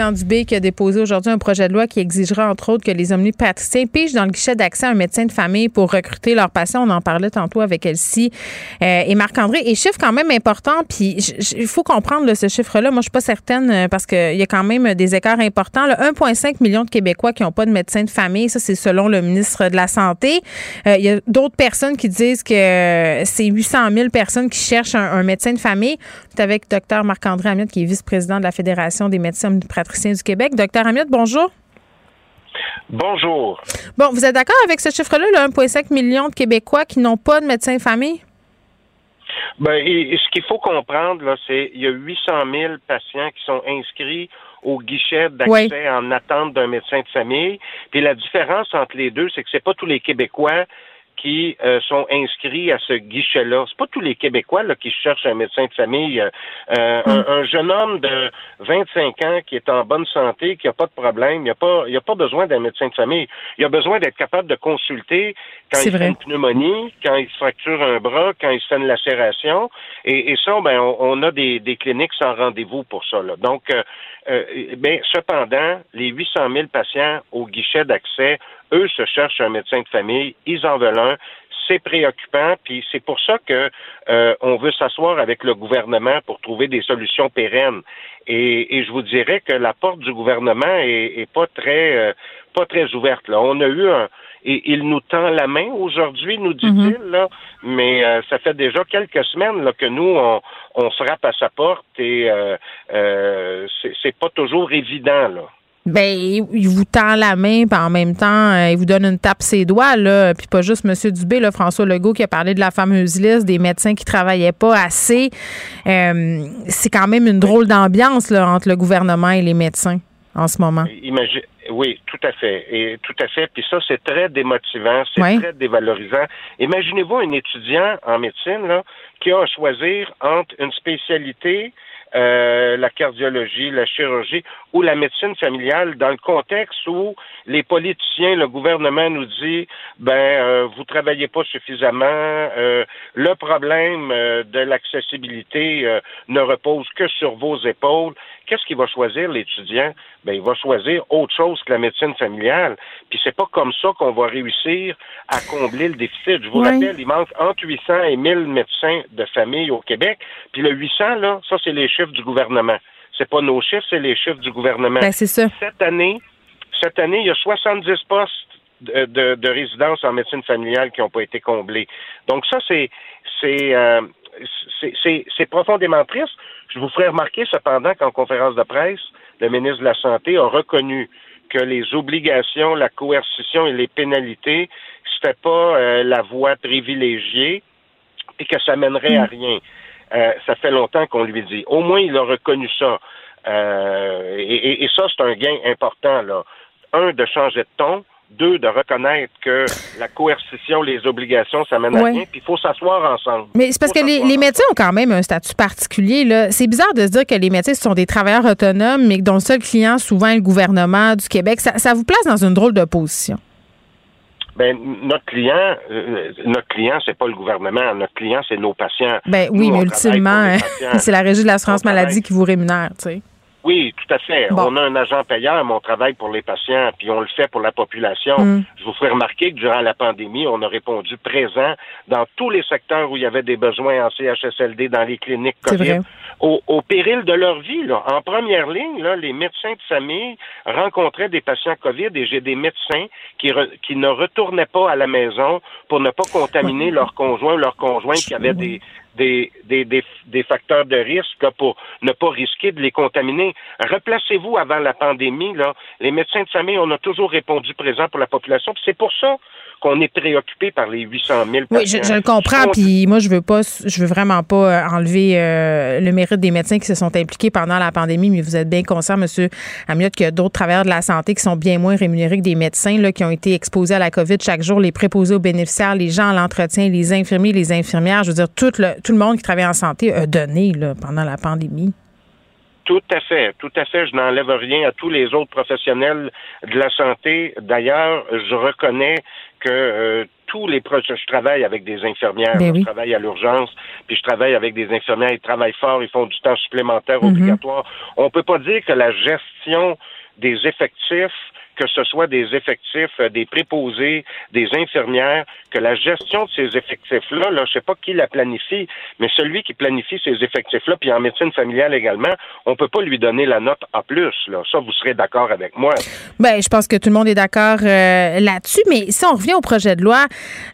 Christian Dubé qui a déposé aujourd'hui un projet de loi qui exigera entre autres que les omnipraticiens pigent dans le guichet d'accès à un médecin de famille pour recruter leurs patients. On en parlait tantôt avec Elsie euh, et Marc-André. Et chiffre quand même important, puis il faut comprendre ce chiffre-là. Moi, je suis pas certaine euh, parce qu'il y a quand même des écarts importants. 1,5 million de Québécois qui n'ont pas de médecin de famille. Ça, c'est selon le ministre de la Santé. Euh, il y a d'autres personnes qui disent que c'est 800 000 personnes qui cherchent un, médecin de famille. Avec Dr Marc-André Amiot, qui est vice-président de la Fédération des médecins omnipraticiens du Québec. Docteur Amiot, bonjour. Bonjour. Bon, vous êtes d'accord avec ce chiffre-là, le 1,5 million de Québécois qui n'ont pas de médecin de famille? Ben, ce qu'il faut comprendre, là, c'est qu'il y a 800 000 patients qui sont inscrits au guichet d'accès en attente d'un médecin de famille. Puis la différence entre les deux, c'est que c'est pas tous les Québécois qui euh, sont inscrits à ce guichet-là. C'est pas tous les Québécois là, qui cherchent un médecin de famille. Euh, euh, un, un, jeune homme de 25 ans qui est en bonne santé, qui n'a pas de problème, il n'a pas, il a pas besoin d'un médecin de famille. Il a besoin d'être capable de consulter quand il fait une pneumonie, quand il fracture un bras, quand il fait une lacération. Et, et ça, ben, on, a des, des, cliniques sans rendez-vous pour ça. Là. Donc, euh, ben, cependant, les 800 000 patients au guichet d'accès eux se cherchent un médecin de famille, ils en veulent un. C'est préoccupant, puis c'est pour ça que euh, on veut s'asseoir avec le gouvernement pour trouver des solutions pérennes. Et, je vous dirais que la porte du gouvernement est, pas très euh, pas très ouverte. Là, on a eu un et il nous tend la main aujourd'hui, nous dit-il, là, mais euh, ça fait déjà quelques semaines là, que nous, on, on frappe à sa porte et euh, c'est pas toujours évident. Là. Ben, il vous tend la main, puis en même temps, euh, il vous donne une tape ses doigts, là. Puis pas juste M. Dubé, là, François Legault qui a parlé de la fameuse liste des médecins qui travaillaient pas assez. Euh, c'est quand même une drôle d'ambiance, là, entre le gouvernement et les médecins en ce moment. oui, tout à fait. Et tout à fait. Puis ça, c'est très démotivant, c'est très dévalorisant. Imaginez-vous un étudiant en médecine, là, qui a à choisir entre une spécialité euh, la cardiologie, la chirurgie ou la médecine familiale dans le contexte où les politiciens, le gouvernement nous dit ben euh, vous travaillez pas suffisamment, euh, le problème de l'accessibilité ne repose que sur vos épaules. Qu'est-ce qu'il va choisir l'étudiant? Ben il va choisir autre chose que la médecine familiale. Puis c'est pas comme ça qu'on va réussir à combler le déficit. Je vous rappelle, il manque entre 800 et 1000 médecins de famille au Québec. Puis le 800 là, ça c'est les chiffres du gouvernement. C'est pas nos chiffres, c'est les chiffres du gouvernement. Ben, c'est ça. Cette année, cette année, il y a 70 postes de, de, résidence en médecine familiale qui n'ont pas été comblés. Donc ça, c'est c'est euh, c'est profondément triste. Je vous ferai remarquer cependant qu'en conférence de presse, le ministre de la Santé a reconnu que les obligations, la coercition et les pénalités, c'était pas euh, la voie privilégiée et que ça mènerait à mm. rien. Euh, ça fait longtemps qu'on lui dit. Au moins, il a reconnu ça. Euh, et, ça, c'est un gain important. Là. Un, de changer de ton. Deux, de reconnaître que la coercition, les obligations, ça mène à rien. Puis il faut s'asseoir ensemble. Mais c'est parce que les, médecins ont quand même un statut particulier. Là. C'est bizarre de se dire que les médecins sont des travailleurs autonomes, mais dont le seul client, souvent, est le gouvernement du Québec. Ça, ça vous place dans une drôle de position. Ben, notre client, euh, notre client, c'est pas le gouvernement. Notre client, c'est nos patients. Ben oui, mais ultimement, c'est la régie de l'assurance maladie qui vous rémunère, tu sais. Oui, tout à fait. On a un agent payeur, mais on travaille pour les patients, puis on le fait pour la population. Mm. Je vous ferai remarquer que durant la pandémie, on a répondu présent dans tous les secteurs où il y avait des besoins en CHSLD, dans les cliniques COVID, au, au, péril de leur vie. Là. En première ligne, là, les médecins de famille rencontraient des patients COVID et j'ai des médecins qui, qui ne retournaient pas à la maison pour ne pas contaminer leur conjoint ou leur conjoint qui avait des, des, des, des, facteurs de risque pour ne pas risquer de les contaminer. Replacez-vous avant la pandémie, là. Les médecins de famille, on a toujours répondu présent pour la population. C'est pour ça qu'on est préoccupé par les 800 000 Oui, je, le comprends. Puis moi, je veux pas, je veux vraiment pas euh, enlever euh, le mérite des médecins qui se sont impliqués pendant la pandémie, mais vous êtes bien conscient, M. Amiot, qu'il y a d'autres travailleurs de la santé qui sont bien moins rémunérés que des médecins là, qui ont été exposés à la COVID chaque jour, les préposés aux bénéficiaires, les gens à l'entretien, les infirmiers, les infirmières. Je veux dire, tout le, tout le monde qui travaille en santé a donné là, pendant la pandémie. Tout à fait, tout à fait. Je n'enlève rien à tous les autres professionnels de la santé. D'ailleurs, je reconnais que euh, tous les projets. Je travaille avec des infirmières, Ben oui. je travaille à l'urgence, puis je travaille avec des infirmières. Ils travaillent fort, ils font du temps supplémentaire Mhm. obligatoire. On peut pas dire que la gestion des effectifs que ce soit des effectifs, euh, des préposés, des infirmières, que la gestion de ces effectifs-là, là, je sais pas qui la planifie, mais celui qui planifie ces effectifs-là, puis en médecine familiale également, on peut pas lui donner la note A+. Là. Ça, vous serez d'accord avec moi. Ben, je pense que tout le monde est d'accord euh, là-dessus. Mais si on revient au projet de loi,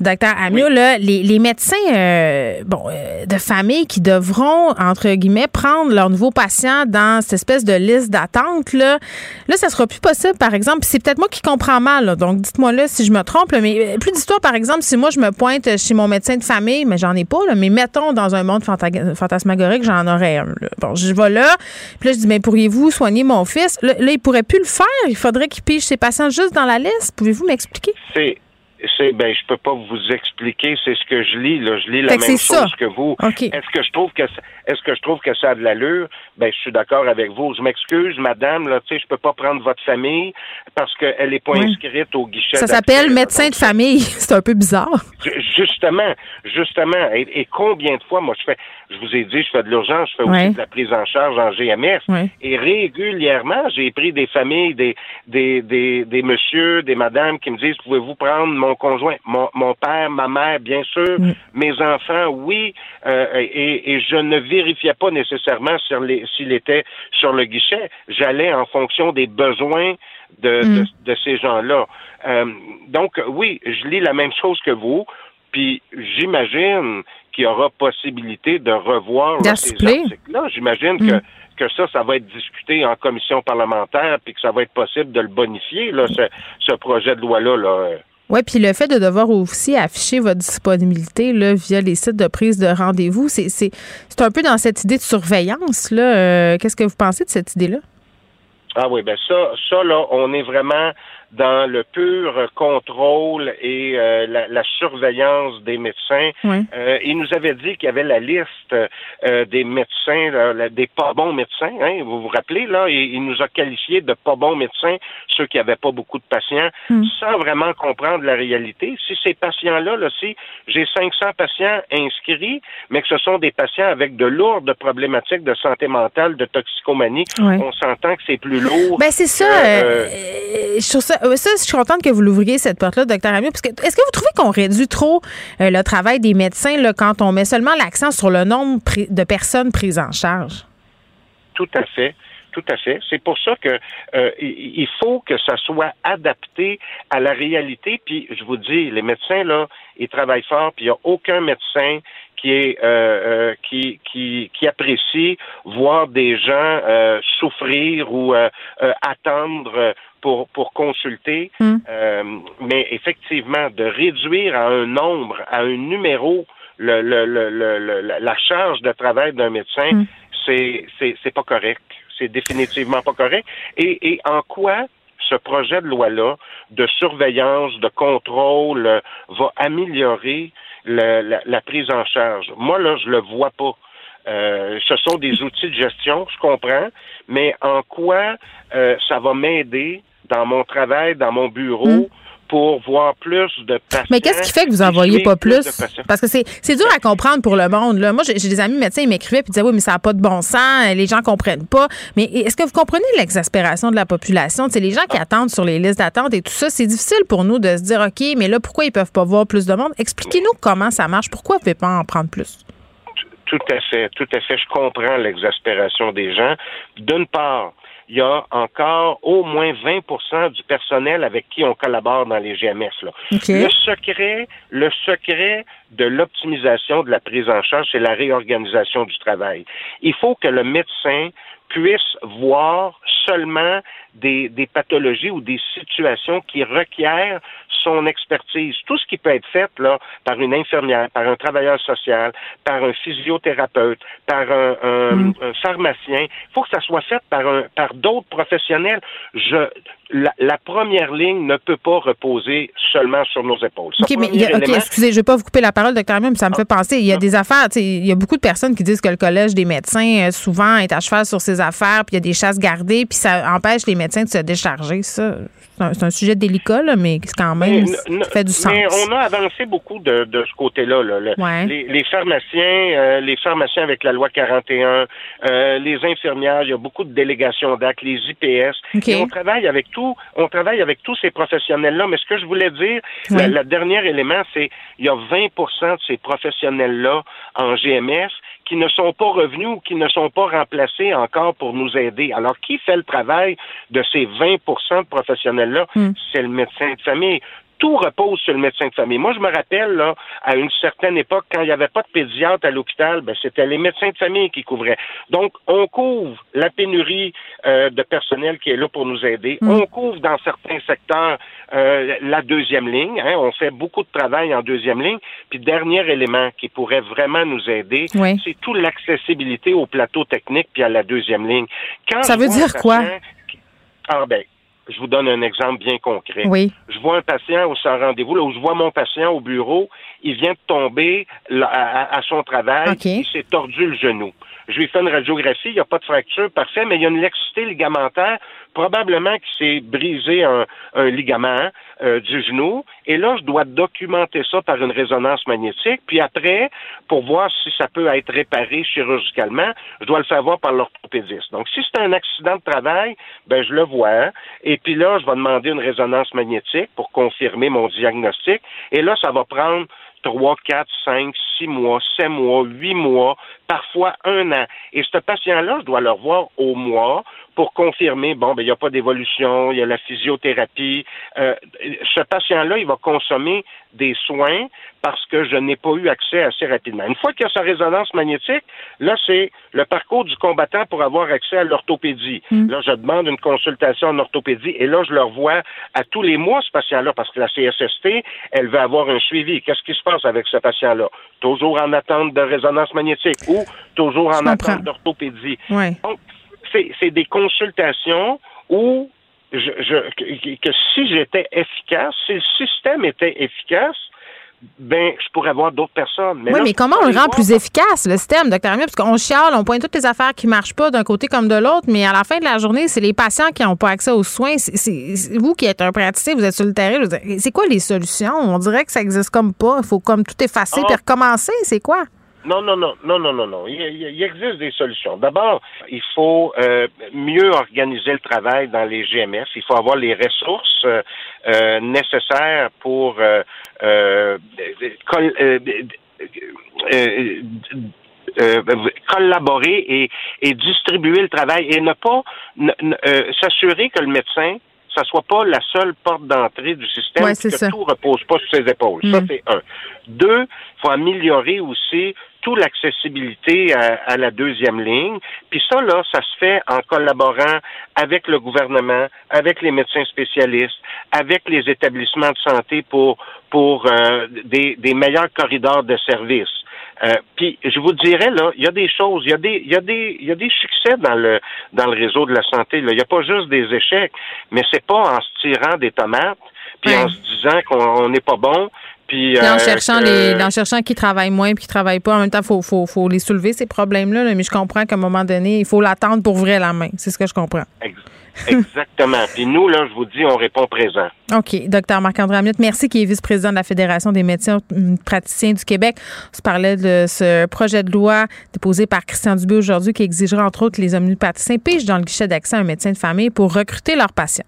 docteur Amiot, là, les, les médecins euh, bon, euh, de famille qui devront, entre guillemets, prendre leurs nouveaux patients dans cette espèce de liste d'attente, là, là, ça sera plus possible, par exemple. C'est peut-être moi qui comprends mal, donc dites-moi là si je me trompe. mais euh, plus d'histoire, par exemple, si moi je me pointe chez mon médecin de famille, mais j'en ai pas, mais mettons dans un monde fanta- fantasmagorique, j'en aurais un. Bon, je vais là, puis là, je dis, mais pourriez-vous soigner mon fils? Là, il pourrait plus le faire. Il faudrait qu'il pige ses patients juste dans la liste. Pouvez-vous m'expliquer? C'est ben je peux pas vous expliquer, c'est ce que je lis là, je lis la même ça. chose que vous. Est-ce que je trouve que ça- est-ce que je trouve que ça a de l'allure? Ben je suis d'accord avec vous. Je m'excuse madame là, tu sais je peux pas prendre votre famille parce qu'elle est pas Oui. inscrite au guichet. Ça s'appelle médecin de famille. C'est un peu bizarre. Ju- Justement, justement. Et, et combien de fois, moi, je fais, je vous ai dit, je fais de l'urgence, je fais aussi de la prise en charge en. Ouais. Et régulièrement, j'ai pris des familles, des, des, des, des messieurs, des madames qui me disent, pouvez-vous prendre mon conjoint, mon, mon père, ma mère, bien sûr, Mm. mes enfants, oui. Euh, et, et je ne vérifiais pas nécessairement sur les, s'il était sur le guichet. J'allais en fonction des besoins de, Mm. de, de ces gens-là. Euh, donc, oui, je lis la même chose que vous. Puis j'imagine qu'il y aura possibilité de revoir là, ces articles-là. J'imagine Mm. que que ça, ça va être discuté en commission parlementaire, puis que ça va être possible de le bonifier, là, ce, ce projet de loi-là. Là. Oui, puis le fait de devoir aussi afficher votre disponibilité là, via les sites de prise de rendez-vous, c'est, c'est, c'est un peu dans cette idée de surveillance. Là. Euh, qu'est-ce que vous pensez de cette idée-là? Ah oui, ben ça, ça là, on est vraiment dans le pur contrôle et euh, la, la surveillance des médecins. Oui. Euh, il nous avait dit qu'il y avait la liste euh, des médecins, là, la- des pas bons médecins. Hein, vous vous rappelez là, il, il nous a qualifiés de pas bons médecins, ceux qui n'avaient pas beaucoup de patients, Mm. sans vraiment comprendre la réalité. Si ces patients-là, là, si j'ai 500 patients inscrits, mais que ce sont des patients avec de lourdes problématiques de santé mentale, de toxicomanie, on s'entend que c'est plus lourd. Ben c'est ça. euh, euh, je trouve ça, ça, je suis contente que vous l'ouvriez cette porte-là, docteur Amiot, parce que est-ce que vous trouvez qu'on réduit trop euh, le travail des médecins là, quand on met seulement l'accent sur le nombre de personnes prises en charge? Tout à fait. Tout à fait. C'est pour ça que euh, il faut que ça soit adapté à la réalité. Puis je vous dis, les médecins là, ils travaillent fort. Puis il n'y a aucun médecin qui est euh, qui, qui qui apprécie voir des gens souffrir ou attendre pour pour consulter. Mm. Euh, mais effectivement, de réduire à un nombre, à un numéro, le, le, le, le- le- la- charge de travail d'un médecin, Mm. c'est pas correct. C'est définitivement pas correct. Et, et en quoi ce projet de loi-là de surveillance, de contrôle, va améliorer la prise en charge? Moi, là, je le vois pas. Euh, ce sont des outils de gestion, je comprends, mais en quoi euh, ça va m'aider dans mon travail, dans mon bureau, Mm. pour voir plus de patients. Mais qu'est-ce qui fait que vous et en voyez suivre pas plus? Parce que c'est, dur à comprendre pour le monde. Là. Moi, j'ai, j'ai des amis médecins, ils m'écrivaient et disaient Oui, mais ça n'a pas de bon sens, les gens comprennent pas. Mais est-ce que vous comprenez l'exaspération de la population? C'est les gens qui attendent sur les listes d'attente et tout ça. C'est difficile pour nous de se dire OK, mais là, pourquoi ils peuvent pas voir plus de monde? Expliquez-nous comment ça marche. Pourquoi vous ne pouvez pas en prendre plus? Tout à fait, tout à fait. Je comprends l'exaspération des gens. D'une part, il y a encore au moins 20 du personnel avec qui on collabore dans les GMS. Là. Le secret, le secret de l'optimisation de la prise en charge, c'est la réorganisation du travail. Il faut que le médecin puisse voir seulement des, des pathologies ou des situations qui requièrent son expertise. Tout ce qui peut être fait là par une infirmière, par un travailleur social, par un physiothérapeute, par un, un- Mm. un il faut que ça soit fait par un, par d'autres professionnels. Je, la, la première ligne ne peut pas reposer seulement sur nos épaules. Ça, OK, mais il y a- excusez, je ne vais pas vous couper la parole, docteur mais ça me fait penser. Il y a des affaires, il y a beaucoup de personnes qui disent que le collège des médecins, euh, souvent, est à cheval sur ses affaires, puis il y a des chasses gardées, puis ça empêche les médecins de se décharger. Ça, C'est un, sujet délicat, mais quand même, fait du sens. Mais on a avancé beaucoup de, ce côté-là. Les, pharmaciens, euh, les pharmaciens avec la loi 41, euh, les infirmières, il y a beaucoup de délégations d'actes, les IPS. Et on travaille avec tout, on travaille avec tous ces professionnels-là. Mais ce que je voulais dire, le dernier élément, c'est il y a 20% de ces professionnels-là en GMS qui ne sont pas revenus ou qui ne sont pas remplacés encore pour nous aider. Alors, qui fait le travail de ces 20% de professionnels-là? Hmm. C'est le médecin de famille tout repose sur le médecin de famille. Moi, je me rappelle, là, à une certaine époque, quand il n'y avait pas de pédiatre à l'hôpital, ben, c'était les médecins de famille qui couvraient. Donc, on couvre la pénurie euh, de personnel qui est là pour nous aider. Mm. On couvre dans certains secteurs euh, la deuxième ligne. Hein. on fait beaucoup de travail en deuxième ligne. Puis, dernier élément qui pourrait vraiment nous aider, c'est toute l'accessibilité au plateau technique puis à la deuxième ligne. Quand Ça veut dire quoi? Ah ben, je vous donne un exemple bien concret. Oui. Je vois un patient au sans rendez-vous, là où je vois mon patient au bureau, il vient de tomber à, son travail, il s'est tordu le genou. Je lui fais une radiographie, il n'y a pas de fracture, parfait, mais il y a une laxité ligamentaire, probablement qu'il s'est brisé un, ligament euh, du genou. Et là, je dois documenter ça par une résonance magnétique. Puis après, pour voir si ça peut être réparé chirurgicalement, je dois le faire voir par l'orthopédiste. Donc, si c'est un accident de travail, ben je le vois. Et puis là, je vais demander une résonance magnétique pour confirmer mon diagnostic. Et là, ça va prendre trois, quatre, cinq, six mois, sept mois, huit mois, parfois un an. Et ce patient-là, je dois le revoir au mois pour confirmer, bon, ben, il n'y a pas d'évolution, il y a la physiothérapie. Euh, ce patient-là, il va consommer des soins parce que je n'ai pas eu accès assez rapidement. Une fois qu'il y a sa résonance magnétique, là, c'est le parcours du combattant pour avoir accès à l'orthopédie. Mm. Là, je demande une consultation en orthopédie et là, je le revois à tous les mois, ce patient-là, parce que la CSST, elle veut avoir un suivi. Qu'est-ce qui se passe avec ce patient-là? Toujours en attente de résonance magnétique ou toujours en attente d'orthopédie. Donc, c'est des consultations où je, que, si j'étais efficace, si le système était efficace, ben, je pourrais avoir d'autres personnes. oui, mais comment on le rend plus efficace, le système, docteur Amir? Parce qu'on chiale, on pointe toutes les affaires qui ne marchent pas d'un côté comme de l'autre, mais à la fin de la journée, c'est les patients qui n'ont pas accès aux soins. C'est vous qui êtes un praticien, vous êtes sur le terrain. C'est quoi les solutions? On dirait que ça n'existe comme pas. Il faut comme tout effacer et ah. recommencer. C'est quoi? Non, non, non, non, non, non, non. Il, existe des solutions. D'abord, il faut euh, mieux organiser le travail dans les GMS. Il faut avoir les ressources euh, euh, nécessaires pour collaborer et, distribuer le travail et ne pas s'assurer que le médecin ça soit pas la seule porte d'entrée du système, ouais, que tout repose pas sur ses épaules. Ça, mm. c'est un. Deux, il faut améliorer aussi toute l'accessibilité à, la deuxième ligne. Puis ça, là, ça se fait en collaborant avec le gouvernement, avec les médecins spécialistes, avec les établissements de santé pour, pour euh, des, des meilleurs corridors de services. Euh, puis je vous dirais là, il y a des choses, il y a des, il y a des, il y a des succès dans le dans le réseau de la santé. Là. Il n'y a pas juste des échecs, mais c'est pas en se tirant des tomates puis en se disant qu'on n'est pas bon puis, en, euh, cherchant les, en cherchant qui travaillent moins puis qui travaillent pas, en même temps, il faut, faut, faut, les soulever, ces problèmes-là. mais je comprends qu'à un moment donné, il faut l'attendre pour vrai la main. C'est ce que je comprends. Exactement. puis nous, là, je vous dis, on répond présent. OK. Docteur Marc-André Amite, merci, qui est vice-président de la Fédération des médecins praticiens du Québec. On se parlait de ce projet de loi déposé par Christian Dubé aujourd'hui qui exigera, entre autres, que les omnipraticiens pigent dans le guichet d'accès à un médecin de famille pour recruter leurs patients.